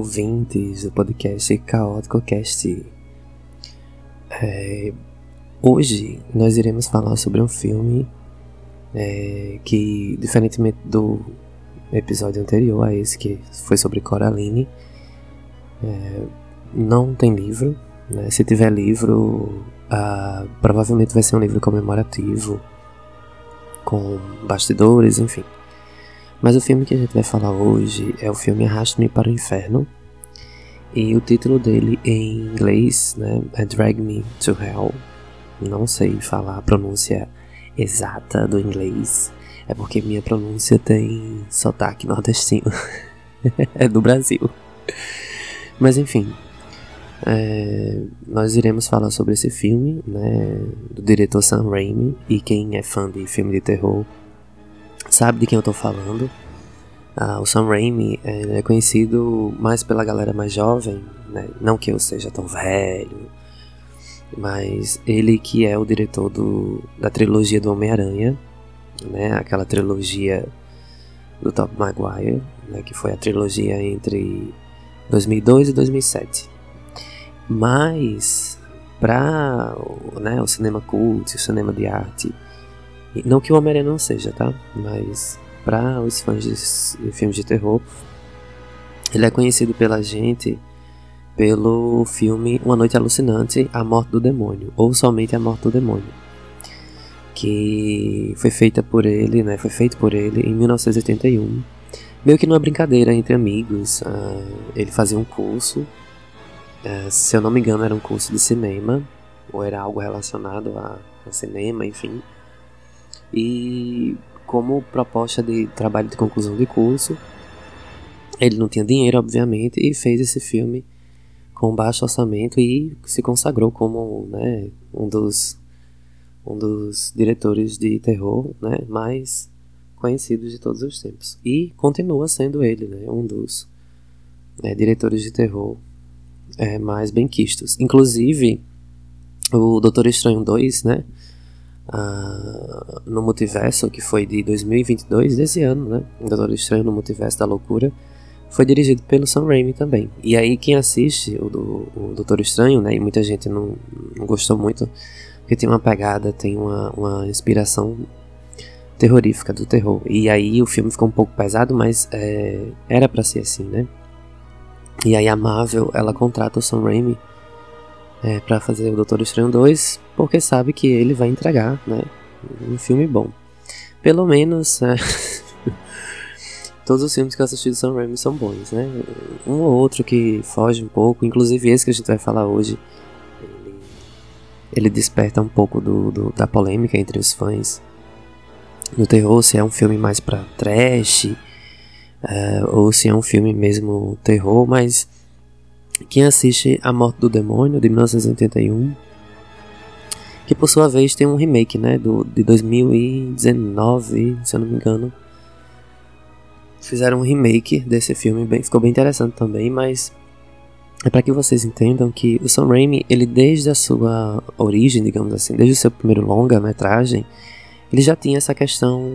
Ouvintes do podcast Caótico Cast. É, hoje nós iremos falar sobre um filme é, que, diferentemente do episódio anterior a esse, que foi sobre Coraline, é, não tem livro. Né? Se tiver livro, ah, provavelmente vai ser um livro comemorativo, com bastidores, enfim. Mas o filme que a gente vai falar hoje é o filme Arraste-me para o Inferno. E o título dele em inglês né, é Drag Me to Hell. Não sei falar a pronúncia exata do inglês. É porque minha pronúncia tem sotaque nordestino. é do Brasil. Mas enfim. É, nós iremos falar sobre esse filme, né, do diretor Sam Raimi. E quem é fã de filme de terror sabe de quem eu tô falando. Ah, o Sam Raimi é conhecido mais pela galera mais jovem, né? não que eu seja tão velho, mas ele que é o diretor do, da trilogia do Homem-Aranha, né? aquela trilogia do Top Maguire, né? que foi a trilogia entre 2002 e 2007. Mas para né, o cinema cult, o cinema de arte, não que o Homem-Aranha não seja, tá? Mas para os fãs de, filmes de terror, ele é conhecido pela gente pelo filme Uma Noite Alucinante, A Morte do Demônio, ou somente A Morte do Demônio, que foi feita por ele, né? Foi feito por ele em 1981, meio que numa brincadeira entre amigos. Uh, ele fazia um curso, uh, se eu não me engano, era um curso de cinema, ou era algo relacionado a, a cinema, enfim. E como proposta de trabalho de conclusão de curso, ele não tinha dinheiro, obviamente, e fez esse filme com baixo orçamento e se consagrou como né, um dos um dos diretores de terror né, mais conhecidos de todos os tempos. E continua sendo ele né, um dos né, diretores de terror é, mais benquistos. Inclusive, o Doutor Estranho 2, né, uh, no Multiverso, que foi de 2022, desse ano, né? Doutor Estranho no Multiverso da Loucura, foi dirigido pelo Sam Raimi também. E aí quem assiste o, do, o Doutor Estranho, né? E muita gente não, não gostou muito, porque tem uma pegada, tem uma, uma inspiração terrorífica do terror. E aí o filme ficou um pouco pesado, mas é, era para ser assim, né? E aí a Marvel, ela contrata o Sam Raimi é, para fazer o Doutor Estranho 2, porque sabe que ele vai entregar, né, um filme bom. Pelo menos, é, todos os filmes que eu assisti do Sam Raimi são bons, né? Um ou outro que foge um pouco, inclusive esse que a gente vai falar hoje, ele, ele desperta um pouco do, do, da polêmica entre os fãs do terror, se é um filme mais pra trash, é, ou se é um filme mesmo terror, mas quem assiste A Morte do Demônio, de 1981, que por sua vez tem um remake, né, do, de 2019, se eu não me engano. Fizeram um remake desse filme, bem, ficou bem interessante também, mas é para que vocês entendam que o Sam Raimi, ele desde a sua origem, digamos assim, desde o seu primeiro longa-metragem, ele já tinha essa questão,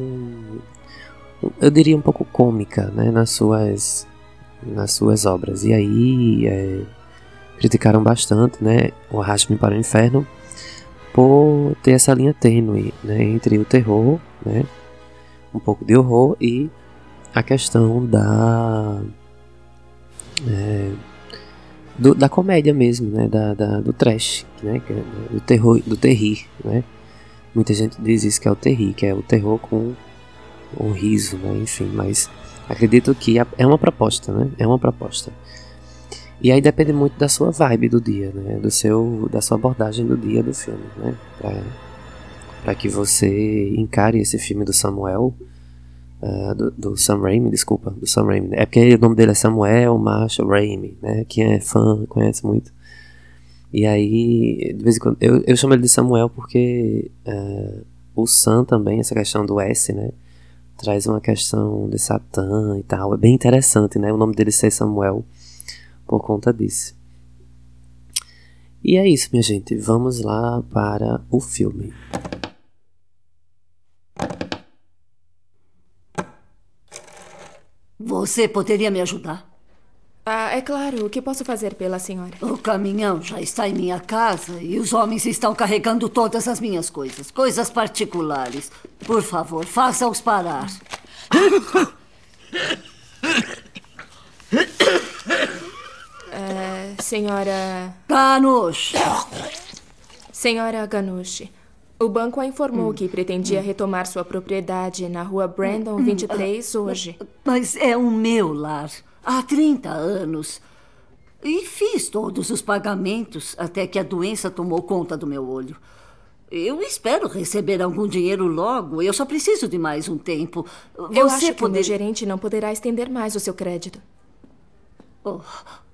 eu diria um pouco cômica, né, nas suas nas suas obras. E aí é, criticaram bastante né, o Arraste-me para o Inferno por ter essa linha tênue né, entre o terror, né, um pouco de horror e a questão da é, do, da comédia mesmo, né, da, da, do trash, né, é, do terror, do terrir, né. Muita gente diz isso que é o terrir, que é o terror com um riso, né, enfim, mas Acredito que é uma proposta, né? É uma proposta. E aí depende muito da sua vibe do dia, né? Do seu, da sua abordagem do dia do filme, né? Pra, pra que você encare esse filme do Samuel, uh, do, do, Sam Raimi, desculpa, do Sam Raimi. É porque o nome dele é Samuel Marshall Raimi, né? Quem é fã conhece muito. E aí, de vez em quando, eu, eu chamo ele de Samuel porque uh, o Sam também, essa questão do S, né? Traz uma questão de Satã e tal. É bem interessante, né? O nome dele ser Samuel por conta disso. E é isso, minha gente. Vamos lá para o filme. Você poderia me ajudar? Ah, é claro. O que posso fazer pela senhora? O caminhão já está em minha casa e os homens estão carregando todas as minhas coisas. Coisas particulares. Por favor, faça-os parar. Uh, senhora. Ganush! Senhora Ganush, o banco a informou que pretendia retomar sua propriedade na rua Brandon 23 hoje. Mas é o meu lar. Há 30 anos. E fiz todos os pagamentos até que a doença tomou conta do meu olho. Eu espero receber algum dinheiro logo. Eu só preciso de mais um tempo. Você Eu acho que poder... o gerente não poderá estender mais o seu crédito. Oh,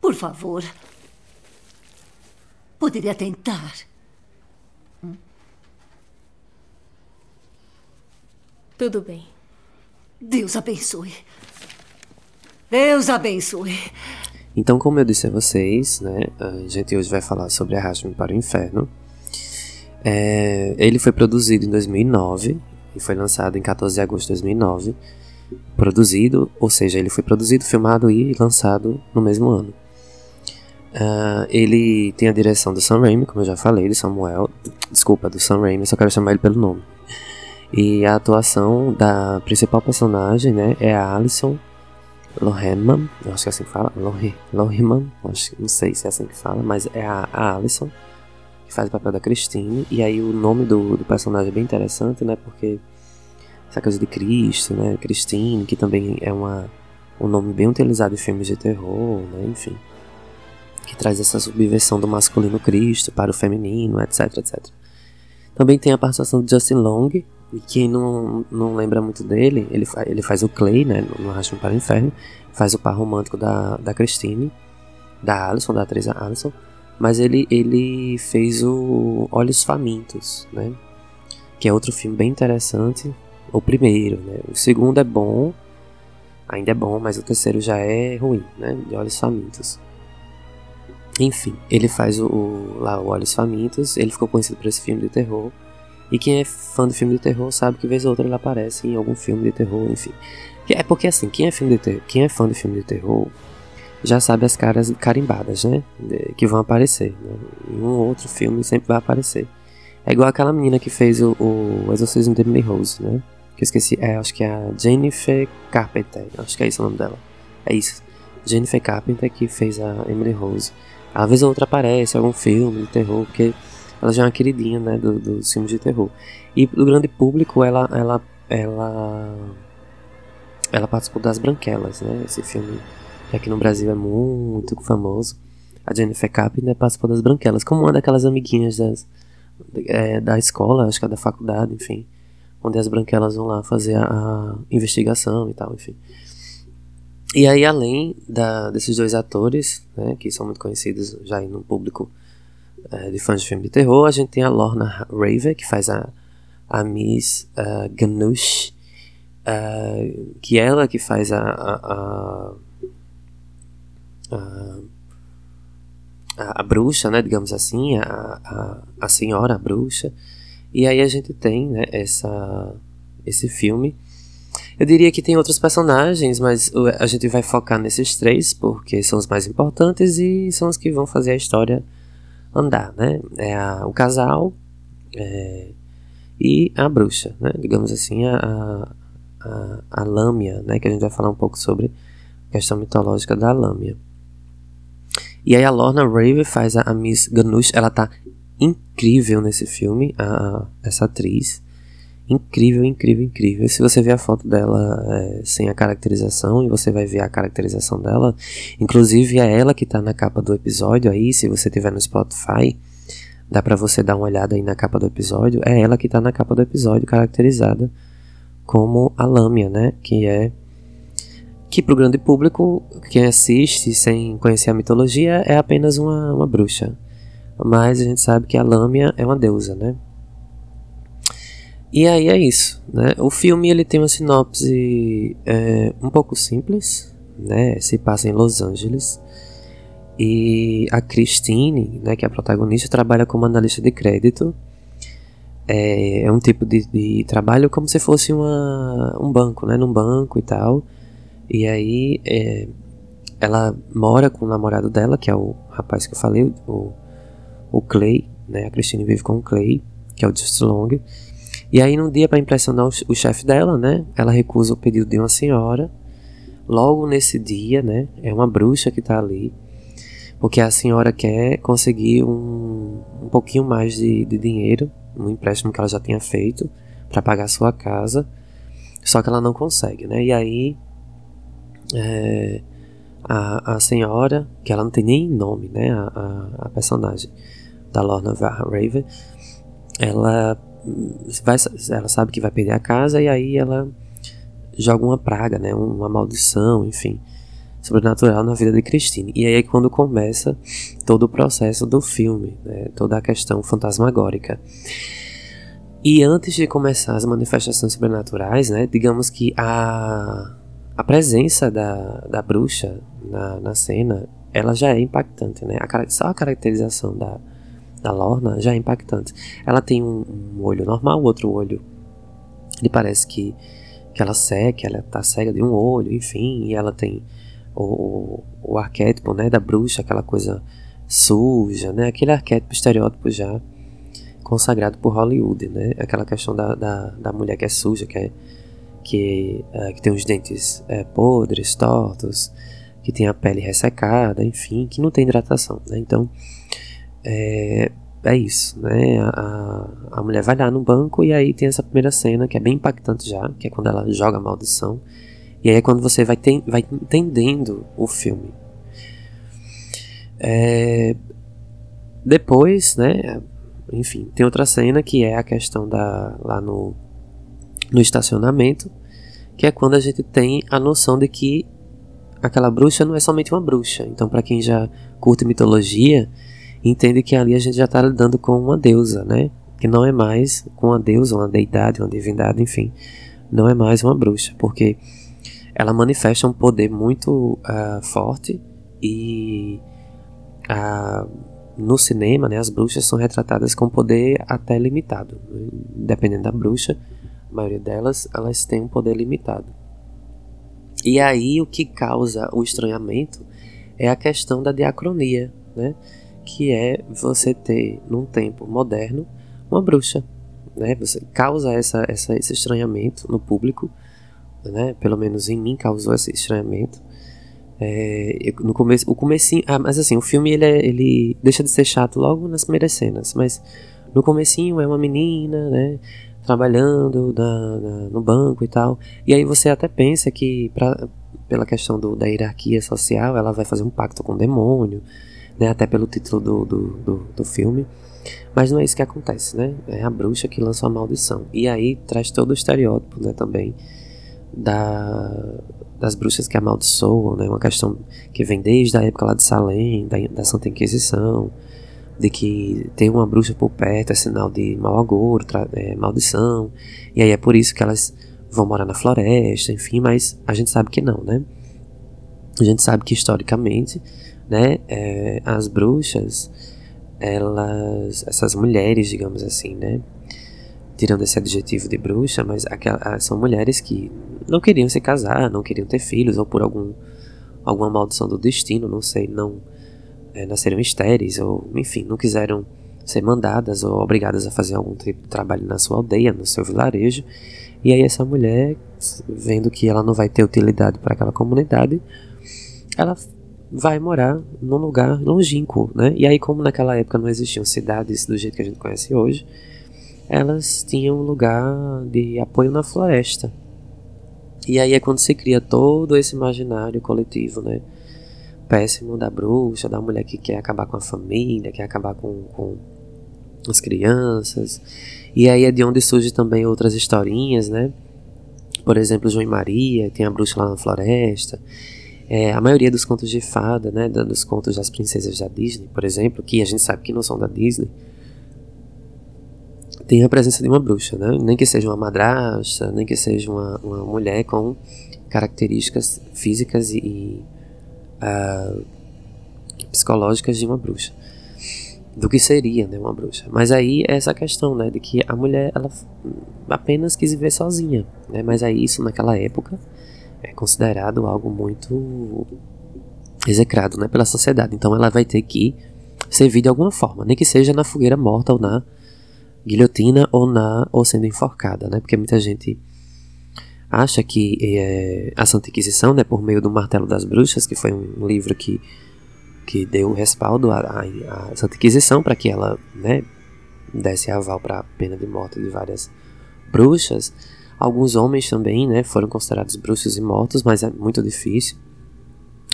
por favor. Poderia tentar. Tudo bem. Deus abençoe. Deus abençoe. Então, como eu disse a vocês, né, a gente hoje vai falar sobre Arraste-me para o Inferno. É, ele foi produzido em 2009 e foi lançado em 14 de agosto de 2009. Produzido, ou seja, ele foi produzido, filmado e lançado no mesmo ano. Uh, ele tem a direção do Sam Raimi, como eu já falei, do Samuel. Desculpa, do Sam Raimi, só quero chamar ele pelo nome. E a atuação da principal personagem, né, é a Alison Loheman, eu acho que é assim que fala, Loheman, acho, não sei se é assim que fala, mas é a, a Alison que faz o papel da Christine. E aí o nome do, do personagem é bem interessante, né, porque essa coisa de Cristo, né, Christine, que também é uma, um nome bem utilizado em filmes de terror, né, enfim, que traz essa subversão do masculino Cristo para o feminino, etc, etc. Também tem a participação de Justin Long, e quem não, não lembra muito dele, ele, ele faz o Clay, né, no Arrasto para o Inferno, faz o par romântico da, da Christine, da Alison, da atriz Alison, mas ele, ele fez o Olhos Famintos, né, que é outro filme bem interessante, o primeiro, né, o segundo é bom, ainda é bom, mas o terceiro já é ruim, né, de Olhos Famintos. Enfim, ele faz o, o lá o Olhos Famintos, ele ficou conhecido por esse filme de terror, e quem é fã de filme de terror sabe que vez ou outra ele aparece em algum filme de terror, enfim. É porque assim, quem é, filme de quem é fã de filme de terror já sabe as caras carimbadas, né? Que vão aparecer. Né? Em um ou outro filme sempre vai aparecer. É igual aquela menina que fez o, o Exorcismo de Emily Rose, né? Que eu esqueci, é, acho que é a Jennifer Carpenter, acho que é isso o nome dela. É isso. Jennifer Carpenter que fez a Emily Rose. Às vezes ou outra aparece algum filme de terror, porque ela já é uma queridinha, né, do, dos filmes de terror. E do grande público, ela, ela, ela, ela participou das Branquelas, né, esse filme que aqui no Brasil é muito famoso. A Jennifer Carpenter participou das Branquelas, como uma daquelas amiguinhas das, é, da escola, acho que é da faculdade, enfim, onde as Branquelas vão lá fazer a, a investigação e tal, enfim. E aí, além da, desses dois atores, né, que são muito conhecidos já no público é, de fãs de filme de terror, a gente tem a Lorna Raver, que faz a, a Miss uh, Ganush, uh, que é ela que faz a, a, a, a, a bruxa, né, digamos assim, a, a, a senhora a bruxa. E aí a gente tem né, essa, esse filme. Eu diria que tem outros personagens, mas a gente vai focar nesses três, porque são os mais importantes e são os que vão fazer a história andar, né? É a, o casal é, e a bruxa, né? Digamos assim, a, a, a lâmia, né? Que a gente vai falar um pouco sobre a questão mitológica da lâmia. E aí a Lorna Raven faz a, a Miss Ganush, ela tá incrível nesse filme, a, essa atriz. Incrível, incrível, incrível. Se você ver a foto dela é, sem a caracterização, e você vai ver a caracterização dela, inclusive é ela que tá na capa do episódio aí, se você tiver no Spotify, dá para você dar uma olhada aí na capa do episódio, é ela que tá na capa do episódio, caracterizada como a Lâmia, né? Que é que para o grande público, quem assiste sem conhecer a mitologia é apenas uma, uma bruxa. Mas a gente sabe que a Lâmia é uma deusa, né? E aí é isso, né? O filme ele tem uma sinopse é, um pouco simples, né? Se passa em Los Angeles e a Christine, né, que é a protagonista, trabalha como analista de crédito. É, é um tipo de, de, trabalho como se fosse uma, um banco, né? Num banco e tal. E aí é, ela mora com o namorado dela, que é o rapaz que eu falei, o, o Clay, né? A Christine vive com o Clay, que é o Just Long. E aí, num dia, para impressionar o, o chefe dela, né? Ela recusa o pedido de uma senhora. Logo nesse dia, né? É uma bruxa que tá ali. Porque a senhora quer conseguir um, um pouquinho mais de, de dinheiro, um empréstimo que ela já tinha feito, para pagar sua casa. Só que ela não consegue, né? E aí é, a, a senhora, que ela não tem nem nome, né? A, a, a personagem da Lorna Raven, ela vai, ela sabe que vai perder a casa e aí ela joga uma praga, né? Uma maldição, enfim, sobrenatural na vida de Christine. E aí é quando começa todo o processo do filme, né? Toda a questão fantasmagórica. E antes de começar as manifestações sobrenaturais, né, digamos que a, a presença da, da bruxa na, na cena, ela já é impactante, né? A, só a caracterização da, da Lorna já é impactante. Ela tem um, um olho normal, outro olho, ele parece que, que ela que ela tá cega de um olho, enfim, e ela tem o, o, o arquétipo, né, da bruxa, aquela coisa suja, né? Aquele arquétipo estereótipo já consagrado por Hollywood, né? Aquela questão da, da, da mulher que é suja, que, é, que, é, que tem os dentes é, podres, tortos, que tem a pele ressecada, enfim, que não tem hidratação, né? Então, é, é isso, né? A, a mulher vai lá no banco e aí tem essa primeira cena que é bem impactante já, que é quando ela joga a maldição. E aí é quando você vai, ten, vai entendendo o filme. É, depois, né? Enfim, tem outra cena que é a questão da lá no, no estacionamento, que é quando a gente tem a noção de que aquela bruxa não é somente uma bruxa. Então, para quem já curte mitologia, entende que ali a gente já está lidando com uma deusa, né? Que não é mais com uma deusa, uma deidade, uma divindade, enfim, não é mais uma bruxa, porque ela manifesta um poder muito uh, forte e uh, no cinema, né, as bruxas são retratadas com poder até limitado. Dependendo da bruxa, a maioria delas, elas têm um poder limitado. E aí o que causa o estranhamento é a questão da diacronia, né? Que é você ter, num tempo moderno, uma bruxa, né? Você causa essa, essa, esse estranhamento no público, né? Pelo menos em mim causou esse estranhamento. É, no começo, o comecinho, ah, mas assim, o filme ele, é, ele deixa de ser chato logo nas primeiras cenas, mas no comecinho é uma menina, né, trabalhando na, na, no banco e tal, e aí você até pensa que pra, pela questão do, da hierarquia social, ela vai fazer um pacto com o demônio, né, até pelo título do, do, do, do filme, mas não é isso que acontece, né, é a bruxa que lança uma maldição, e aí traz todo o estereótipo, né, também, da, das bruxas que amaldiçoam, né? Uma questão que vem desde a época lá de Salem, da, da Santa Inquisição, de que tem uma bruxa por perto é sinal de mau agouro, é, maldição, e aí é por isso que elas vão morar na floresta, enfim, mas a gente sabe que não, né? A gente sabe que historicamente, né, é, as bruxas, elas, essas mulheres, digamos assim, né, tirando esse adjetivo de bruxa, mas aquelas, são mulheres que não queriam se casar, não queriam ter filhos, ou por algum, alguma maldição do destino, não sei, não é, nasceram estéreis, ou enfim, não quiseram ser mandadas ou obrigadas a fazer algum tipo de trabalho na sua aldeia, no seu vilarejo. E aí essa mulher, vendo que ela não vai ter utilidade para aquela comunidade, ela vai morar num lugar longínquo, né? E aí como naquela época não existiam cidades do jeito que a gente conhece hoje, elas tinham um lugar de apoio na floresta. E aí é quando se cria todo esse imaginário coletivo, né? Péssimo da bruxa, da mulher que quer acabar com a família, quer acabar com, com as crianças. E aí é de onde surgem também outras historinhas, né? Por exemplo, João e Maria, tem a bruxa lá na floresta. É, a maioria dos contos de fada, né? Dos contos das princesas da Disney, por exemplo, que a gente sabe que não são da Disney tem a presença de uma bruxa, né? Nem que seja uma madrasta, nem que seja uma, uma mulher com características físicas e, e uh, psicológicas de uma bruxa. Do que seria, né, uma bruxa. Mas aí é essa questão, né, de que a mulher, ela apenas quis viver sozinha, né? Mas aí isso naquela época é considerado algo muito execrado né, pela sociedade. Então ela vai ter que servir de alguma forma, nem que seja na fogueira morta ou na guilhotina ou na ou sendo enforcada, né? Porque muita gente acha que é, a Santa Inquisição, né, por meio do Martelo das Bruxas, que foi um livro que, que deu respaldo à, à, à Santa Inquisição para que ela né, desse aval para a pena de morte de várias bruxas. Alguns homens também né, foram considerados bruxos e mortos, mas é muito difícil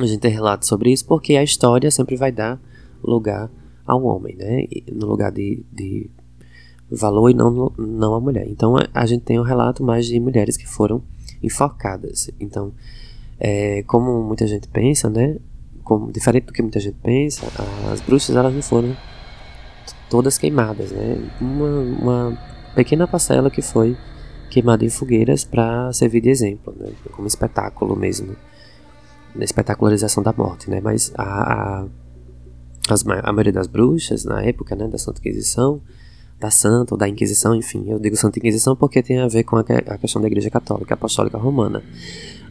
a gente ter relatos sobre isso, porque a história sempre vai dar lugar ao homem, né, no lugar de, de valor e não, não a mulher. Então a, gente tem um relato mais de mulheres que foram enforcadas. Então, é, como muita gente pensa, né? Como, diferente do que muita gente pensa, as bruxas elas não foram todas queimadas, né? Uma, uma pequena parcela que foi queimada em fogueiras para servir de exemplo, né? Como espetáculo mesmo, na espetacularização da morte, né? Mas a, a, as, a maioria das bruxas na época, né, da Santa Inquisição, da Santa ou da Inquisição, enfim, eu digo Santa Inquisição porque tem a ver com a, a questão da Igreja Católica Apostólica Romana.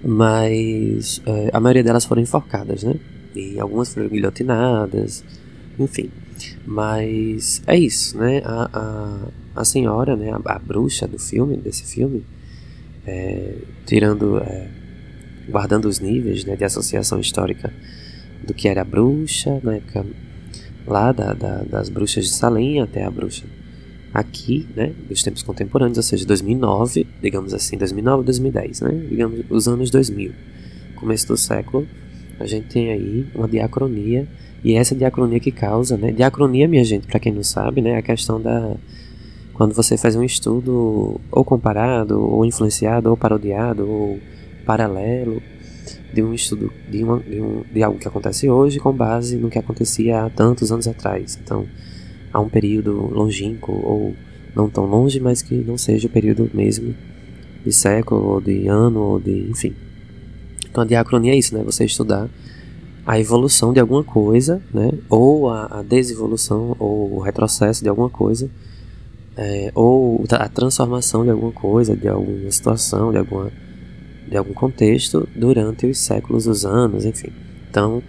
Mas é, a maioria delas foram enforcadas, né? E algumas foram guilhotinadas, enfim. Mas é isso, né? A, a, a senhora, né? A, a bruxa do filme, desse filme, é, tirando, é, guardando os níveis né, de associação histórica do que era a bruxa, na época lá da, da, das bruxas de Salem até a bruxa aqui, né, dos tempos contemporâneos, ou seja, 2009, digamos assim, 2009, 2010, né, digamos os anos 2000, começo do século, a gente tem aí uma diacronia e essa diacronia que causa, né, diacronia, minha gente, para quem não sabe, né, é a questão da quando você faz um estudo ou comparado, ou influenciado, ou parodiado, ou paralelo de um estudo de, uma, de, um, de algo que acontece hoje com base no que acontecia há tantos anos atrás. Então, a um período longínquo ou não tão longe, mas que não seja o período mesmo de século ou de ano ou de enfim. Então a diacronia é isso, né? Você estudar a evolução de alguma coisa, né? Ou a, a desevolução ou o retrocesso de alguma coisa, é, ou a transformação de alguma coisa, de alguma situação, de alguma de algum contexto durante os séculos, os anos, enfim. Então,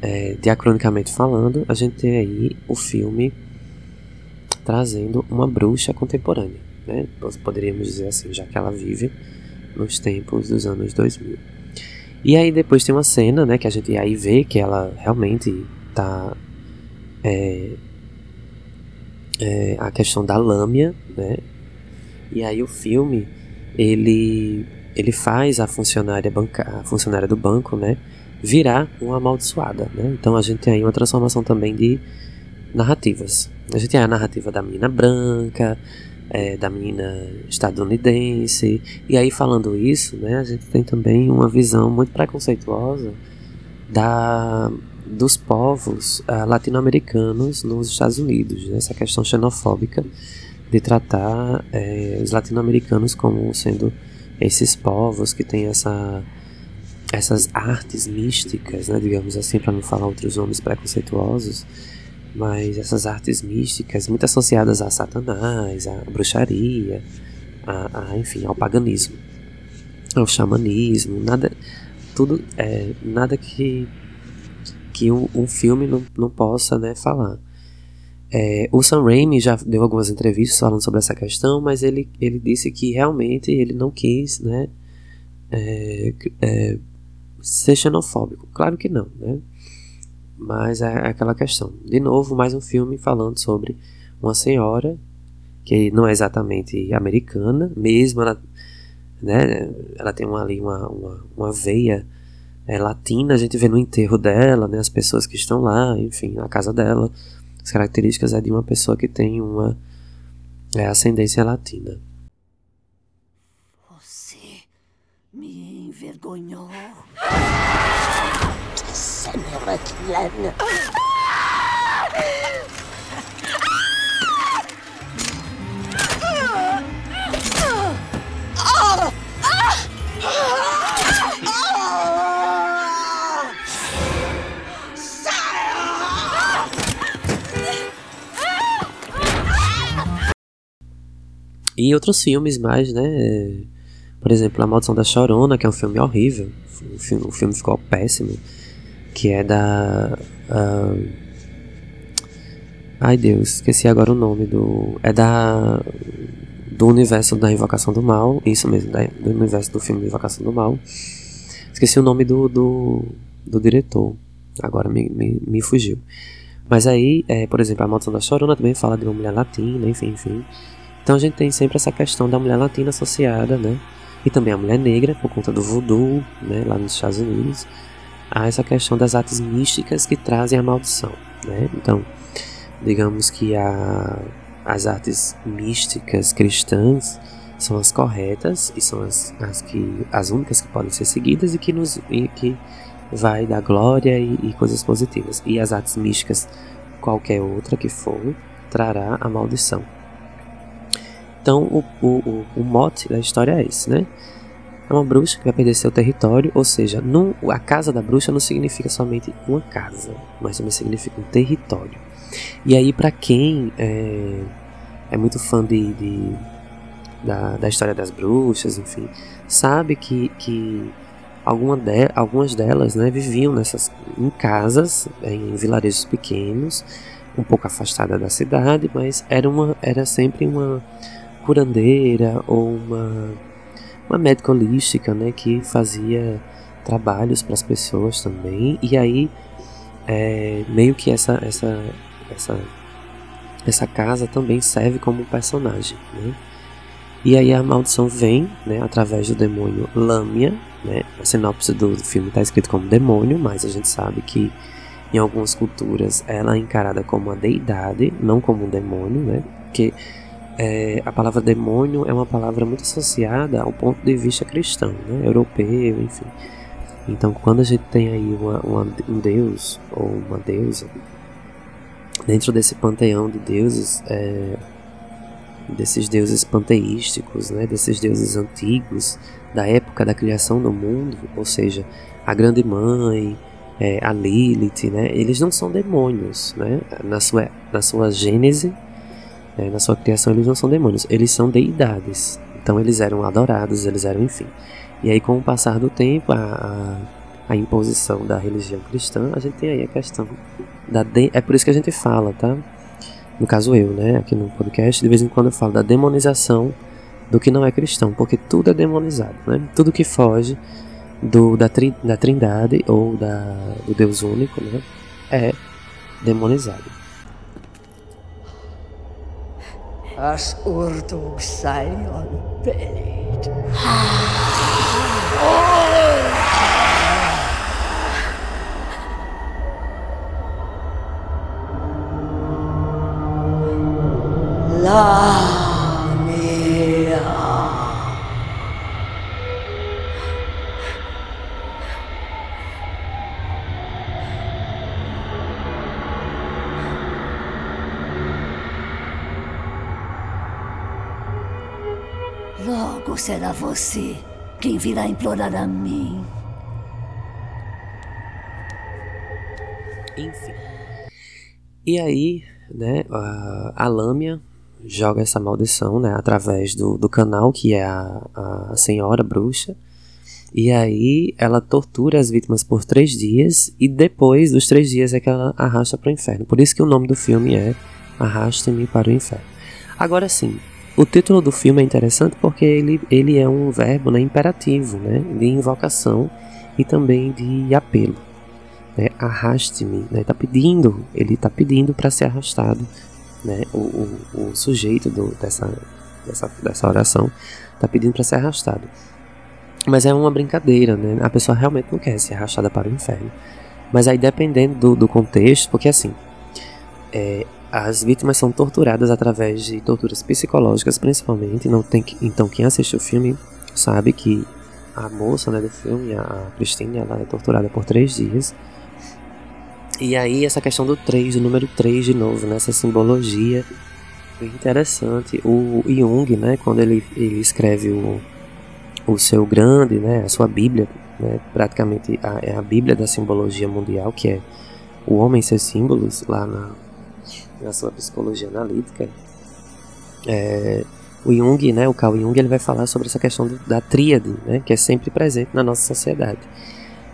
é, diacronicamente falando, a gente tem aí o filme trazendo uma bruxa contemporânea, né? Poderíamos dizer assim, já que ela vive nos tempos dos anos 2000. E aí depois tem uma cena, né, que a gente aí vê que ela realmente tá é, é, a questão da lâmina, né? E aí o filme ele ele faz a funcionária banca, a funcionária do banco, né, virar uma amaldiçoada, né? Então a gente tem aí uma transformação também de narrativas. A gente tem a narrativa da menina branca, é, da menina estadunidense. E aí, falando isso, né, a gente tem também uma visão muito preconceituosa da, dos povos uh, latino-americanos nos Estados Unidos. Né, essa questão xenofóbica de tratar é, os latino-americanos como sendo esses povos que têm essa, essas artes místicas, né, digamos assim, para não falar outros nomes preconceituosos mas essas artes místicas muito associadas a Satanás, à bruxaria, a, a enfim, ao paganismo, ao xamanismo, nada, tudo, é, nada que que um, um filme não, não possa né, falar. É, o Sam Raimi já deu algumas entrevistas falando sobre essa questão, mas ele, ele disse que realmente ele não quis né, é, é, ser xenofóbico. Claro que não, né? Mas é aquela questão. De novo, mais um filme falando sobre uma senhora que não é exatamente americana, mesmo ela, né, ela tem uma, ali uma, uma, uma veia é, latina, a gente vê no enterro dela, né, as pessoas que estão lá, enfim, na casa dela, as características é de uma pessoa que tem uma é, ascendência latina. Você me envergonhou. Glenn. E outros filmes mais, né? Por exemplo, A Maldição da Chorona, que é um filme horrível, o filme, o filme ficou péssimo, que é da. Uh, ai Deus, esqueci agora o nome do. É da. Do universo da Invocação do Mal, isso mesmo, da, do universo do filme Invocação do Mal. Esqueci o nome do, do, do diretor, agora me, me, me fugiu. Mas aí, é, por exemplo, a Maldição da Chorona também fala de uma mulher latina, enfim, enfim. Então a gente tem sempre essa questão da mulher latina associada, né? E também a mulher negra, por conta do voodoo, né, lá nos Estados Unidos. Há essa questão das artes místicas que trazem a maldição, né? Então, digamos que a, as artes místicas cristãs são as corretas e são as, as, que, as únicas que podem ser seguidas e que nos e que vai dar glória e, e coisas positivas. E as artes místicas, qualquer outra que for, trará a maldição. Então, o, o, o, mote da história é esse, né? É uma bruxa que vai perder seu território, ou seja, não, a casa da bruxa não significa somente uma casa, mas também significa um território. E aí, para quem é, é, muito fã de, de da, da, história das bruxas, enfim, sabe que, que alguma de, algumas delas né, viviam nessas, em casas, em vilarejos pequenos, um pouco afastada da cidade, mas era, uma, era sempre uma curandeira ou uma, uma médica holística, né, que fazia trabalhos para as pessoas também. E aí, é, meio que essa, essa, essa, essa casa também serve como personagem, né? E aí a maldição vem, né, através do demônio Lâmia, né? A sinopse do filme está escrito como demônio, mas a gente sabe que em algumas culturas ela é encarada como uma deidade, não como um demônio, né? Porque é, a palavra demônio é uma palavra muito associada ao ponto de vista cristão, né? europeu, enfim. Então, quando a gente tem aí uma, uma, um deus ou uma deusa, dentro desse panteão de deuses, é, desses deuses panteísticos, né? desses deuses antigos, da época da criação do mundo, ou seja, a Grande Mãe, é, a Lilith, né? eles não são demônios. Né? Na, sua, na sua gênese, é, na sua criação eles não são demônios, eles são deidades. Então eles eram adorados, eles eram enfim. E aí com o passar do tempo, a, a, a imposição da religião cristã, a gente tem aí a questão da de, é por isso que a gente fala, tá? No caso eu, né, aqui no podcast, de vez em quando eu falo da demonização do que não é cristão, porque tudo é demonizado, né? Tudo que foge do, da, tri, da trindade ou da, do Deus único, né, é demonizado. as Urdug-Salion bellied. Love. Será você quem virá implorar a mim. Enfim. E aí, né, a, a Lâmia joga essa maldição, né, através do, do canal que é a, a senhora bruxa. E aí ela tortura as vítimas por três dias e depois dos três dias é que ela arrasta para o inferno. Por isso que o nome do filme é Arraste-me para o Inferno. Agora sim, o título do filme é interessante porque ele, ele é um verbo né, imperativo, né, de invocação e também de apelo. Né, Arraste-me, né, tá pedindo, ele está pedindo para ser arrastado. Né, o, o, o sujeito do, dessa, dessa, dessa oração está pedindo para ser arrastado. Mas é uma brincadeira, né? A pessoa realmente não quer ser arrastada para o inferno. Mas aí dependendo do, do contexto, porque assim, é, as vítimas são torturadas através de torturas psicológicas, principalmente. Não tem que, então, quem assiste o filme sabe que a moça né, do filme, a Christine, ela é torturada por três dias. E aí, essa questão do 3, do número 3 de novo, nessa né, simbologia interessante. O Jung, né, quando ele, ele escreve o, o seu grande, né, a sua Bíblia, né, praticamente a, é a Bíblia da simbologia mundial, que é o homem e seus símbolos, lá na, na sua psicologia analítica, é, o Jung, né, o Carl Jung, ele vai falar sobre essa questão do, da tríade, né, que é sempre presente na nossa sociedade.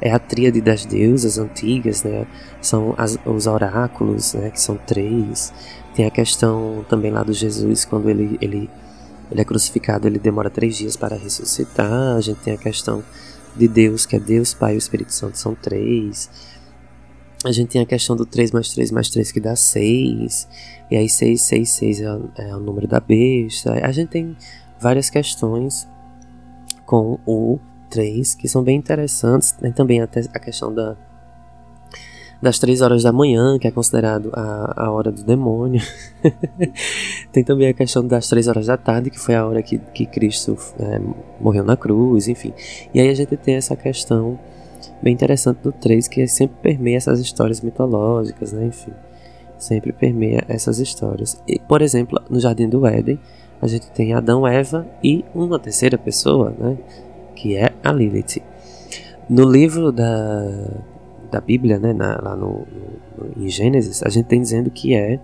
É a tríade das deusas antigas, né, são as, os oráculos, né, que são três. Tem a questão também lá do Jesus, quando ele, ele, ele é crucificado, ele demora três dias para ressuscitar. A gente tem a questão de Deus, que é Deus, Pai e o Espírito Santo, são três. A gente tem a questão do 3 mais 3 mais 3 que dá 6. E aí 6, 6, 6 é, é o número da besta. A gente tem várias questões com o 3 que são bem interessantes. Tem também até a questão da, das 3 horas da manhã, que é considerado a, a hora do demônio. tem também a questão das 3 horas da tarde, que foi a hora que, que Cristo é, morreu na cruz, enfim. E aí a gente tem essa questão bem interessante do 3, que sempre permeia essas histórias mitológicas, né? Enfim, sempre permeia essas histórias. E, por exemplo, no Jardim do Éden, a gente tem Adão, Eva e uma terceira pessoa, né? Que é a Lilith. No livro da, da Bíblia, né? Na, lá no, no, em Gênesis, a gente tem dizendo que é,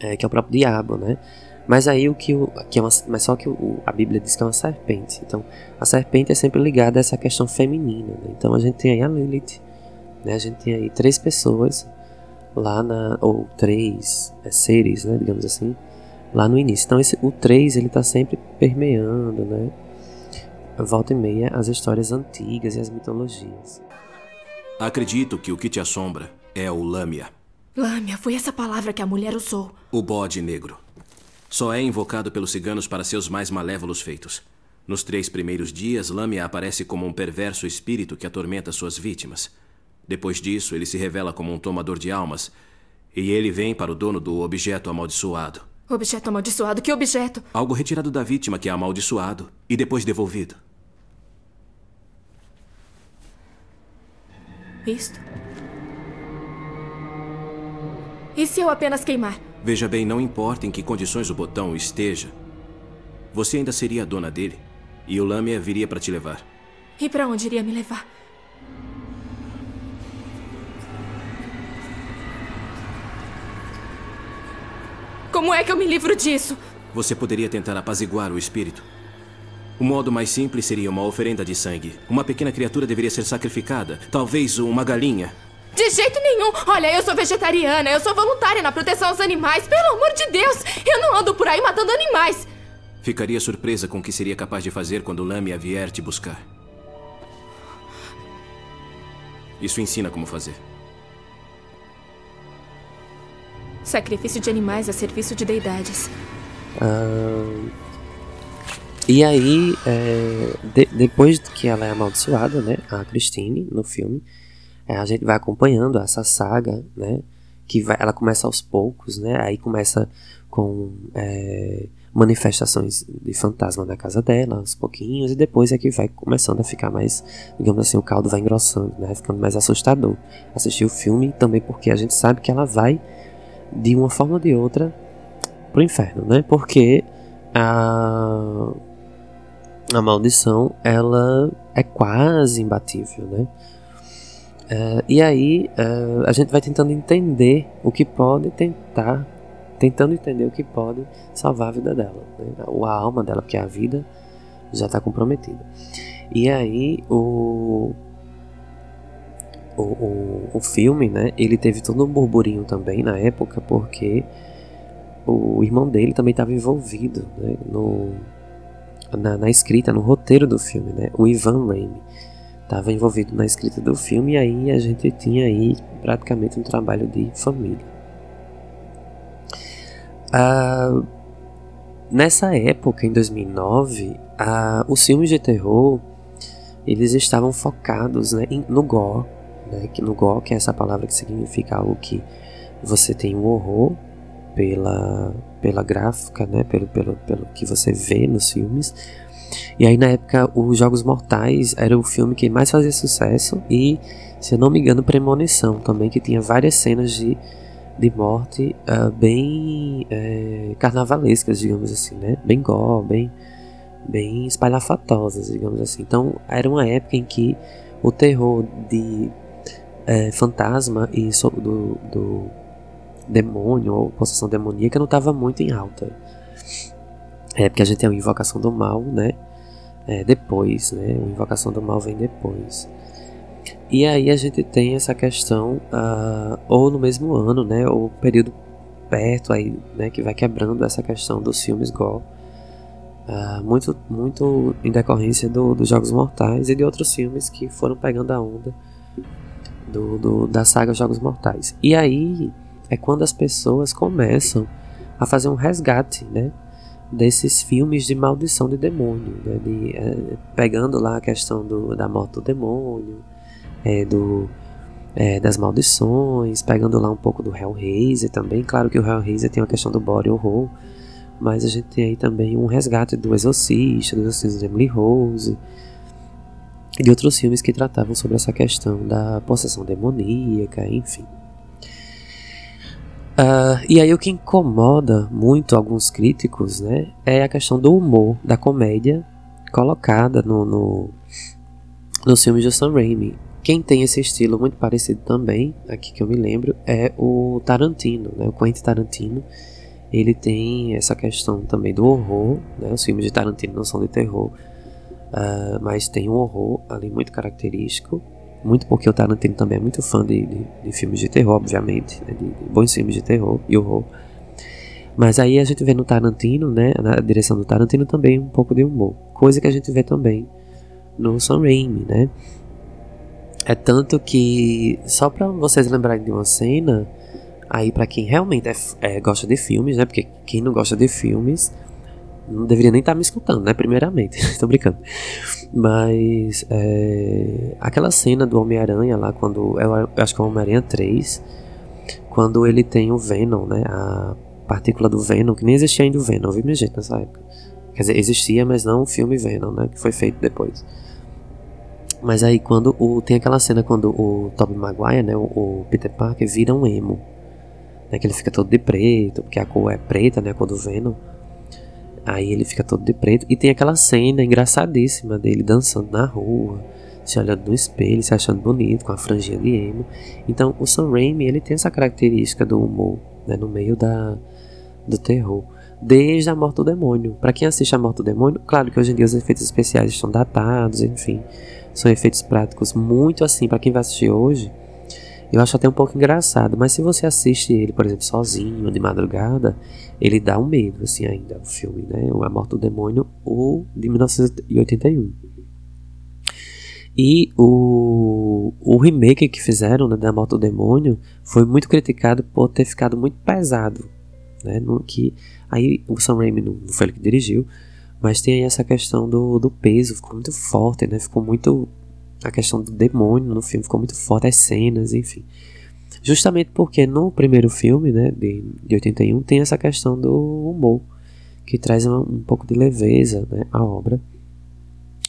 é que é o próprio diabo, né? Mas aí o que, o, que é uma, mas só que o, a Bíblia diz que é uma serpente. Então, a serpente é sempre ligada a essa questão feminina. Né? Então, a gente tem aí a Lilith, né? A gente tem aí três pessoas lá na ou três é, seres, né, digamos assim, lá no início. Então, esse o três ele está sempre permeando, né? Volta e meia as histórias antigas e as mitologias. Acredito que o que te assombra é o Lâmia. Lâmia, foi essa palavra que a mulher usou. O bode negro. Só é invocado pelos ciganos para seus mais malévolos feitos. Nos três primeiros dias, Lâmia aparece como um perverso espírito que atormenta suas vítimas. Depois disso, ele se revela como um tomador de almas. E ele vem para o dono do objeto amaldiçoado. Objeto amaldiçoado? Que objeto? Algo retirado da vítima que é amaldiçoado e depois devolvido. Isto? E se eu apenas queimar? Veja bem, não importa em que condições o botão esteja, você ainda seria a dona dele. E o Lâmia viria para te levar. E para onde iria me levar? Como é que eu me livro disso? Você poderia tentar apaziguar o espírito. O modo mais simples seria uma oferenda de sangue. Uma pequena criatura deveria ser sacrificada. Talvez uma galinha. De jeito nenhum! Olha, eu sou vegetariana, eu sou voluntária na proteção aos animais. Pelo amor de Deus! Eu não ando por aí matando animais! Ficaria surpresa com o que seria capaz de fazer quando Lâmia vier te buscar. Isso ensina como fazer. Sacrifício de animais a serviço de deidades. Ah, e aí, é, de, depois que ela é amaldiçoada, né, a Christine, no filme, é, a gente vai acompanhando essa saga, né? Que vai, ela começa aos poucos, né? Aí começa com é, manifestações de fantasma na casa dela, aos pouquinhos, e depois é que vai começando a ficar mais, digamos assim, o caldo vai engrossando, né? Ficando mais assustador. Assistir o filme também porque a gente sabe que ela vai, de uma forma ou de outra, pro inferno, né? Porque a, a maldição, ela é quase imbatível, né? Uh, e aí uh, a gente vai tentando entender o que pode tentar, tentando entender o que pode salvar a vida dela, né? ou a alma dela, porque a vida já está comprometida. E aí o, o, o, o, filme, né, ele teve todo um burburinho também na época, porque o irmão dele também estava envolvido né, no, na, na, escrita, no roteiro do filme, né, o Ivan Raimi estava envolvido na escrita do filme e aí a gente tinha aí praticamente um trabalho de família. Ah, nessa época, em 2009, ah, os filmes de terror eles estavam focados né, no gore, né, que no gore que é essa palavra que significa algo que você tem um horror pela, pela gráfica, né, pelo, pelo, pelo que você vê nos filmes, e aí na época os Jogos Mortais era o filme que mais fazia sucesso e, se eu não me engano, Premonição também, que tinha várias cenas de, de morte uh, bem é, carnavalescas, digamos assim, né? Bem gore, bem, bem espalhafatosas, digamos assim. Então era uma época em que o terror de é, fantasma e so, do, do demônio ou possessão demoníaca não estava muito em alta. É porque a gente tem a Invocação do Mal, né? É, depois, né? A Invocação do Mal vem depois. E aí a gente tem essa questão, uh, ou no mesmo ano, né? Ou período perto aí, né? Que vai quebrando essa questão dos filmes gore. Uh, muito, muito em decorrência do, dos Jogos Mortais e de outros filmes que foram pegando a onda do, do, da saga Jogos Mortais. E aí é quando as pessoas começam a fazer um resgate, né? Desses filmes de maldição de demônio, né, de, é, pegando lá a questão do, da morte do demônio, é, do, é, das maldições, pegando lá um pouco do Hellraiser também. Claro que o Hellraiser tem uma questão do body horror, mas a gente tem aí também um resgate do Exorcista, do Exorcismo de Emily Rose, e de outros filmes que tratavam sobre essa questão da possessão demoníaca, enfim. Uh, e aí o que incomoda muito alguns críticos, né, é a questão do humor, da comédia colocada no, no, nos filmes de Sam Raimi. Quem tem esse estilo muito parecido também, aqui que eu me lembro, é o Tarantino, né, o Quentin Tarantino. Ele tem essa questão também do horror, né, os filmes de Tarantino não são de terror, Uh, mas tem um horror ali muito característico. Muito porque o Tarantino também é muito fã de, de, de filmes de terror, obviamente, né, de, de, bons filmes de terror e horror. Mas aí a gente vê no Tarantino, né, na direção do Tarantino também um pouco de humor, coisa que a gente vê também no Sam Raimi, né? É tanto que só para vocês lembrarem de uma cena, aí para quem realmente é, é, gosta de filmes, né? Porque quem não gosta de filmes não deveria nem estar tá me escutando, né? Primeiramente, estou brincando. Mas é, aquela cena do Homem-Aranha lá, quando. Eu, acho que é o Homem-Aranha 3, quando ele tem o Venom, né? A partícula do Venom, que nem existia ainda o Venom, viu, minha gente, nessa época. Quer dizer, existia, mas não o filme Venom, né? Que foi feito depois. Mas aí quando o, tem aquela cena quando o Tobey Maguire, né? O, o Peter Parker vira um emo. Né, que ele fica todo de preto, porque a cor é preta, né? A cor do Venom. Aí ele fica todo de preto. E tem aquela cena engraçadíssima dele dançando na rua, se olhando no espelho, se achando bonito, com a franjinha de emo. Então o Sam Raimi ele tem essa característica do humor, né, no meio da, do terror. Desde a Morte do Demônio. Para quem assiste a Morte do Demônio, claro que hoje em dia os efeitos especiais estão datados, enfim. São efeitos práticos muito assim, para quem vai assistir hoje eu acho até um pouco engraçado, mas se você assiste ele, por exemplo, sozinho, de madrugada, ele dá um medo, assim, ainda, o filme, né? O A Morte do Demônio, o de 1981. E o, o remake que fizeram né, da Morte do Demônio foi muito criticado por ter ficado muito pesado. Né, no, que, aí o Sam Raimi não, não foi ele que dirigiu, mas tem aí essa questão do, do peso, ficou muito forte, né, ficou muito a questão do demônio no filme ficou muito forte, as cenas, enfim. Justamente porque no primeiro filme, né, de, de 81, tem essa questão do humor, que traz um, um pouco de leveza né, à obra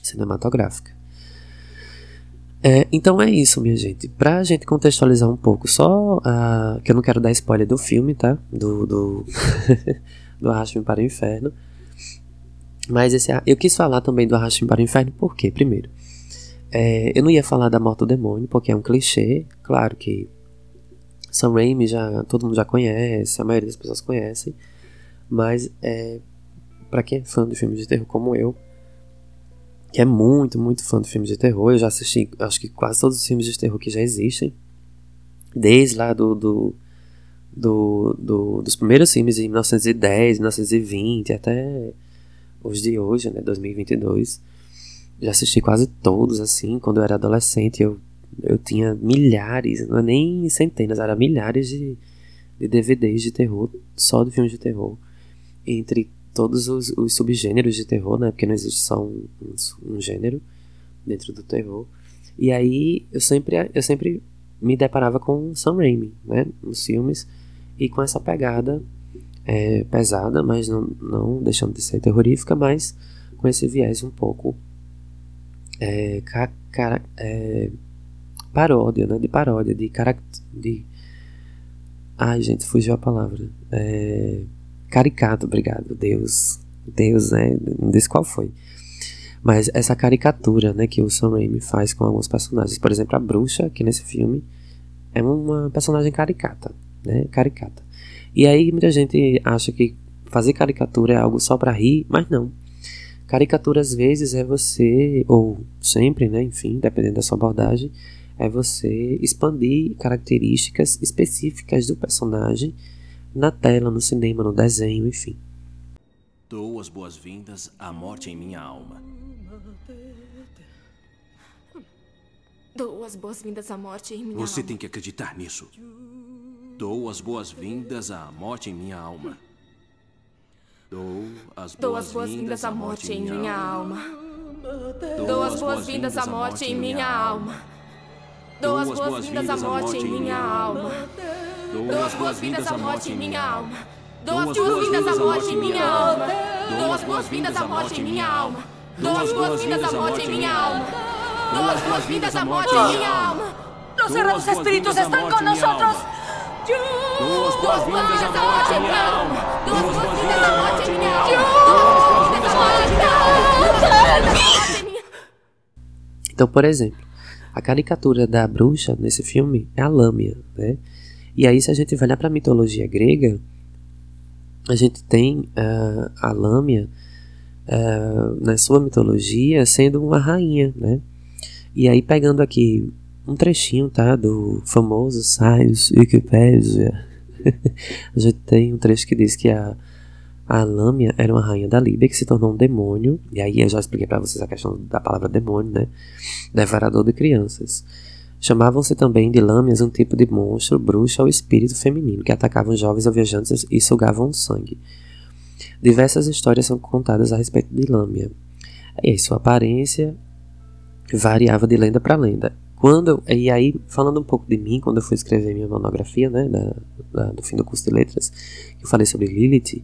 cinematográfica. É, então é isso, minha gente. Pra gente contextualizar um pouco, só uh, que eu não quero dar spoiler do filme, tá? Do, do, do Arraste-me para o Inferno. Mas esse, eu quis falar também do Arraste-me para o Inferno, por quê? Primeiro, é, eu não ia falar da morte do demônio, porque é um clichê. Claro que Sam Raimi já, todo mundo já conhece, a maioria das pessoas conhecem. Mas é, para quem é fã de filmes de terror como eu, que é muito, muito fã de filmes de terror, eu já assisti acho que quase todos os filmes de terror que já existem. Desde lá do, do, do, do dos primeiros filmes de 1910, 1920 até os de hoje, né, 2022 já assisti quase todos, assim. Quando eu era adolescente, eu, eu tinha milhares, não é nem centenas, era milhares de, de DVDs de terror, só de filmes de terror. Entre todos os, os subgêneros de terror, né? Porque não existe só um, um, um, gênero dentro do terror. E aí eu sempre, eu sempre me deparava com Sam Raimi, né? Nos filmes. E com essa pegada é, pesada, mas não, não deixando de ser terrorífica, mas com esse viés um pouco é, ca, cara, é, paródia, né? De paródia, de caract de Ai, gente, fugiu a palavra. É, caricato, obrigado. Deus. Deus, né? Não disse qual foi. Mas essa caricatura, né, que o Sam Raimi faz com alguns personagens. Por exemplo, a bruxa, que nesse filme é uma personagem caricata, né? Caricata. E aí muita gente acha que fazer caricatura é algo só para rir, mas não. Caricatura às vezes é você, ou sempre, né, enfim, dependendo da sua abordagem, é você expandir características específicas do personagem na tela, no cinema, no desenho, enfim. Dou as boas-vindas à morte em minha alma. Dou as boas-vindas à morte em minha Você alma. tem que acreditar nisso. Dou as boas-vindas à morte em minha alma. Dou as boas-vindas boas-vindas à morte morte em minha alma. Dou as boas-vindas à morte em minha alma. Dou as boas-vindas à morte em minha alma. Dou as boas-vindas à morte em minha alma. Dou as boas-vindas à morte em minha alma. Dou as boas-vindas à morte em minha alma. Dou as boas-vindas à morte em minha alma. Dou as boas-vindas à morte em minha alma. Los cerrados espíritus están con nosotros. Dou as boas-vindas à morte em minha alma. Dou as boas-vindas à morte alma. Então, por exemplo, a caricatura da bruxa nesse filme é a Lâmia, né? E aí, se a gente vai olhar para a mitologia grega, a gente tem uh, a Lâmia uh, na sua mitologia sendo uma rainha, né? E aí, pegando aqui um trechinho, tá? Do famoso Science Wikipedia, a gente tem um trecho que diz que a, a Lâmia era uma rainha da Líbia que se tornou um demônio, e aí eu já expliquei para vocês a questão da palavra demônio, né? Devorador de crianças. Chamavam-se também de lâmias um tipo de monstro, bruxa ou espírito feminino que atacavam jovens ou viajantes e sugavam sangue. Diversas histórias são contadas a respeito de Lâmia. E sua aparência variava de lenda para lenda. Quando e aí falando um pouco de mim, quando eu fui escrever minha monografia, né, da, da, do fim do curso de letras, eu falei sobre Lilith,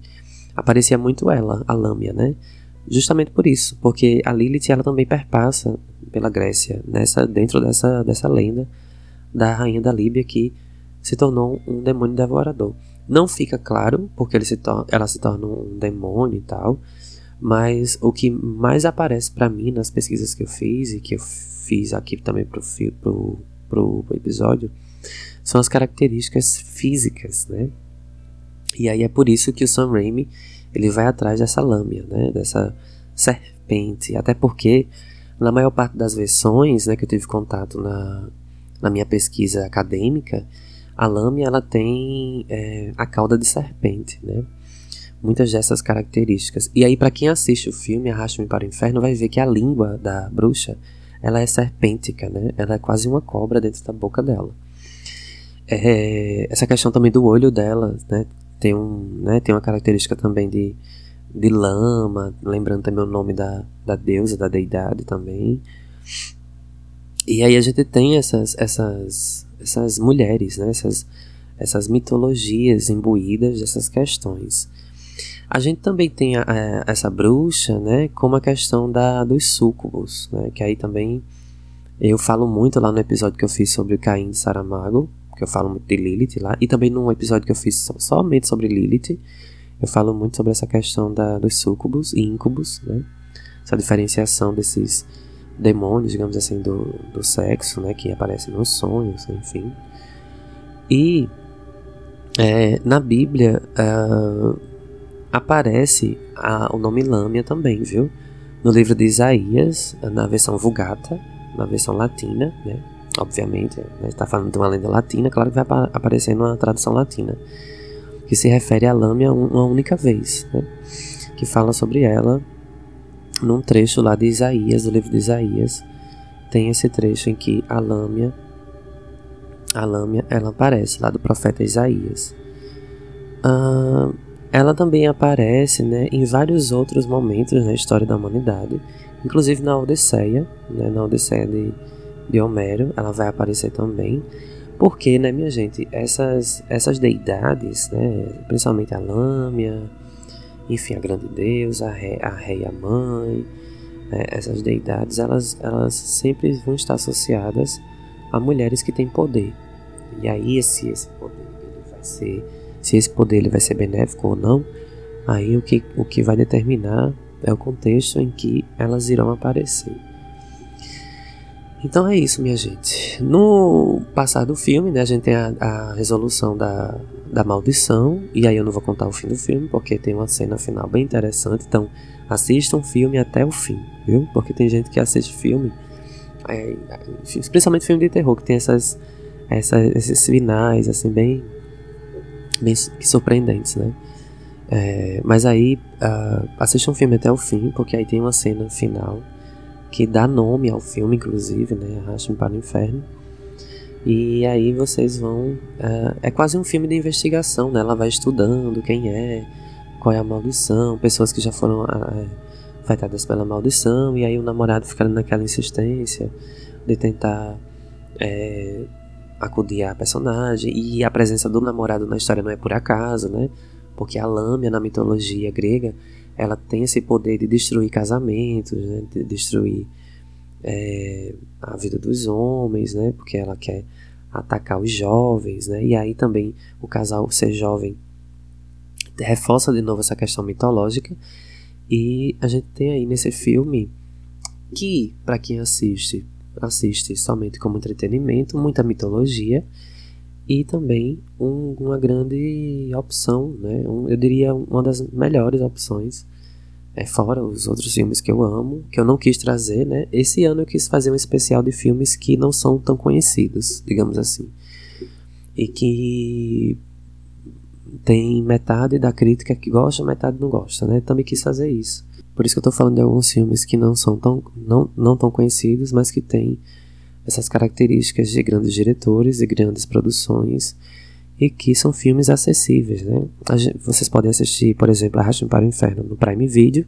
aparecia muito ela, a Lâmia, né? Justamente por isso, porque a Lilith ela também perpassa pela Grécia, nessa dentro dessa dessa lenda da rainha da Líbia que se tornou um demônio devorador. Não fica claro porque ele se ela se torna um demônio e tal, mas o que mais aparece para mim nas pesquisas que eu fiz e que eu fiz aqui também pro, pro, pro, episódio são as características físicas, né? E aí é por isso que o Sam Raimi ele vai atrás dessa lâmina, né? Dessa serpente, até porque na maior parte das versões, né, que eu tive contato na, na minha pesquisa acadêmica, a lâmina ela tem é, a cauda de serpente, né? Muitas dessas características. E aí para quem assiste o filme Arraste-me para o Inferno vai ver que a língua da bruxa ela é serpêntica, né? Ela é quase uma cobra dentro da boca dela. É, essa questão também do olho dela, né? Tem, um, né, tem uma característica também de, de lama, lembrando também o nome da, da deusa, da deidade também. E aí a gente tem essas, essas, essas mulheres, né, essas, essas mitologias imbuídas dessas questões. A gente também tem a, a, essa bruxa, né, como a questão da, dos súcubos, né, que aí também eu falo muito lá no episódio que eu fiz sobre o Caim de Saramago, que eu falo muito de Lilith lá, e também num episódio que eu fiz somente sobre Lilith, eu falo muito sobre essa questão da, dos súcubos e íncubos, né? Essa diferenciação desses demônios, digamos assim, do, do sexo, né? Que aparecem nos sonhos, enfim. E é, na Bíblia uh, aparece a, o nome Lâmia também, viu? No livro de Isaías, na versão Vulgata, na versão latina, né? obviamente, né, está falando de uma lenda latina, claro que vai aparecer numa tradução latina, que se refere a Lâmia uma única vez, né, que fala sobre ela num trecho lá de Isaías, do livro de Isaías, tem esse trecho em que a Lâmia, a Lâmia, ela aparece lá do profeta Isaías. Ah, ela também aparece né, em vários outros momentos na história da humanidade, inclusive na Odisseia, né, na Odisseia de de Homero, ela vai aparecer também. Porque, né, minha gente, essas, essas deidades, né, principalmente a Lâmia, enfim, a grande deusa, a rei, a a mãe, né, essas deidades, elas, elas sempre vão estar associadas a mulheres que têm poder. E aí, se esse poder ele vai ser, se esse poder ele vai ser benéfico ou não, aí o que, o que vai determinar é o contexto em que elas irão aparecer. Então é isso, minha gente. No passar do filme, né, a gente tem a, a resolução da, da maldição, e aí eu não vou contar o fim do filme, porque tem uma cena final bem interessante, então assistam o filme até o fim, viu? Porque tem gente que assiste filme, é, filme de terror, que tem essas, essas esses finais, assim, bem, bem surpreendentes, né? É, mas aí, uh, assistam o filme até o fim, porque aí tem uma cena final que dá nome ao filme, inclusive, né? Arraste-me para o Inferno. E aí vocês vão. Uh, é quase um filme de investigação, né? Ela vai estudando quem é, qual é a maldição, pessoas que já foram uh, afetadas pela maldição, e aí o namorado fica naquela insistência de tentar é, acudir à personagem, e a presença do namorado na história não é por acaso, né? Porque a lâmina na mitologia grega ela tem esse poder de destruir casamentos, né? de destruir é, a vida dos homens, né? Porque ela quer atacar os jovens, né? E aí também o casal ser jovem reforça de novo essa questão mitológica. E a gente tem aí nesse filme que, para quem assiste, assiste somente como entretenimento, muita mitologia e também um, uma grande opção, né? Um, eu diria uma das melhores opções é, fora os outros filmes que eu amo, que eu não quis trazer, né? Esse ano eu quis fazer um especial de filmes que não são tão conhecidos, digamos assim. E que tem metade da crítica que gosta, metade não gosta, né? Também quis fazer isso. Por isso que eu tô falando de alguns filmes que não são tão, não, não tão conhecidos, mas que têm essas características de grandes diretores e grandes produções e que são filmes acessíveis, né? Vocês podem assistir, por exemplo, Arraste-me para o Inferno no Prime Video,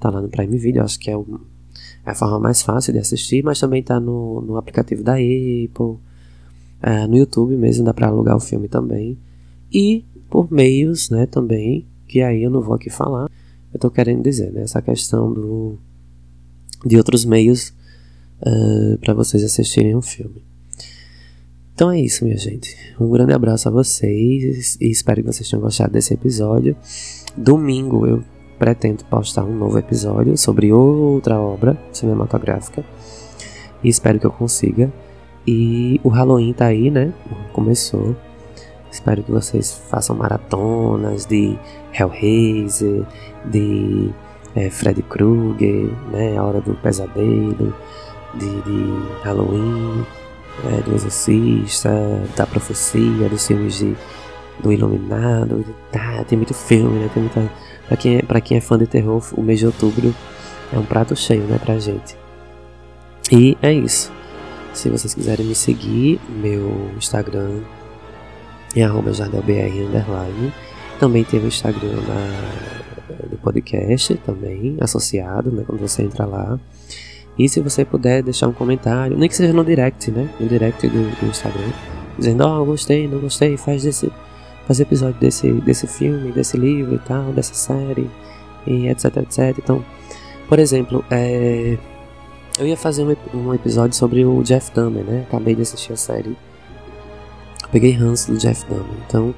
tá lá no Prime Video, acho que é, o, é a forma mais fácil de assistir, mas também tá no, no aplicativo da Apple, é, no YouTube mesmo dá para alugar o filme também, e por meios, né, também, que aí eu não vou aqui falar, eu tô querendo dizer, né, essa questão do, de outros meios uh, para vocês assistirem o filme. Então é isso, minha gente. Um grande abraço a vocês e espero que vocês tenham gostado desse episódio. Domingo eu pretendo postar um novo episódio sobre outra obra cinematográfica e espero que eu consiga. E o Halloween tá aí, né? Começou. Espero que vocês façam maratonas de Hellraiser, de é, Freddy Krueger, né? A Hora do Pesadelo, de, de Halloween é, do Exorcista, da Profecia, dos filmes de, do Iluminado. Tá, tem muito filme, né? Tem muita, pra, quem é, pra quem é fã de terror, o mês de outubro é um prato cheio, né, pra gente. E é isso. Se vocês quiserem me seguir, meu Instagram é arroba jardelbr Também tem o Instagram na, do podcast também, associado, né? Quando você entra lá. E se você puder deixar um comentário, nem que seja no direct, né? No direct do, do Instagram, dizendo, ó, oh, gostei, não gostei, faz desse. Faz episódio desse, desse filme, desse livro e tal, dessa série, e etc, etc. Então, por exemplo, é, eu ia fazer um, um, episódio sobre o Jeff Dahmer, né? Acabei de assistir a série. Eu peguei ranço do Jeff Dahmer. Então,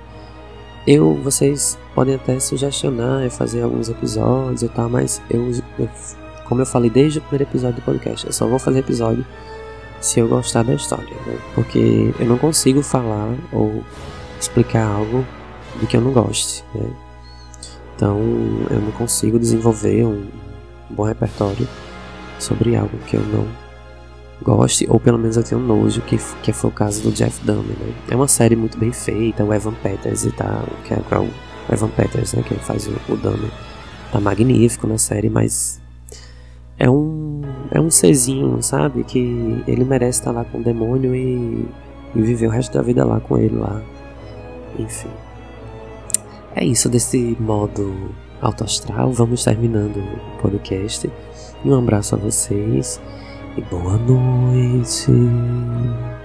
eu, vocês podem até sugestionar e fazer alguns episódios e tal, mas eu, eu como eu falei desde o primeiro episódio do podcast, eu só vou fazer episódio se eu gostar da história, né? Porque eu não consigo falar ou explicar algo do que eu não goste, né? Então eu não consigo desenvolver um bom repertório sobre algo que eu não goste, ou pelo menos eu tenho nojo, que, que foi o caso do Jeff Dahmer, né? É uma série muito bem feita, o Evan Peters e tal, que é, é o Evan Peters, né? Que faz o, o Dahmer. Tá magnífico na série, mas é um é um Czinho, sabe? Que ele merece estar lá com o demônio e, e viver o resto da vida lá com ele lá. Enfim. É isso desse modo alto astral. Vamos terminando o podcast. Um abraço a vocês e boa noite. Você tem que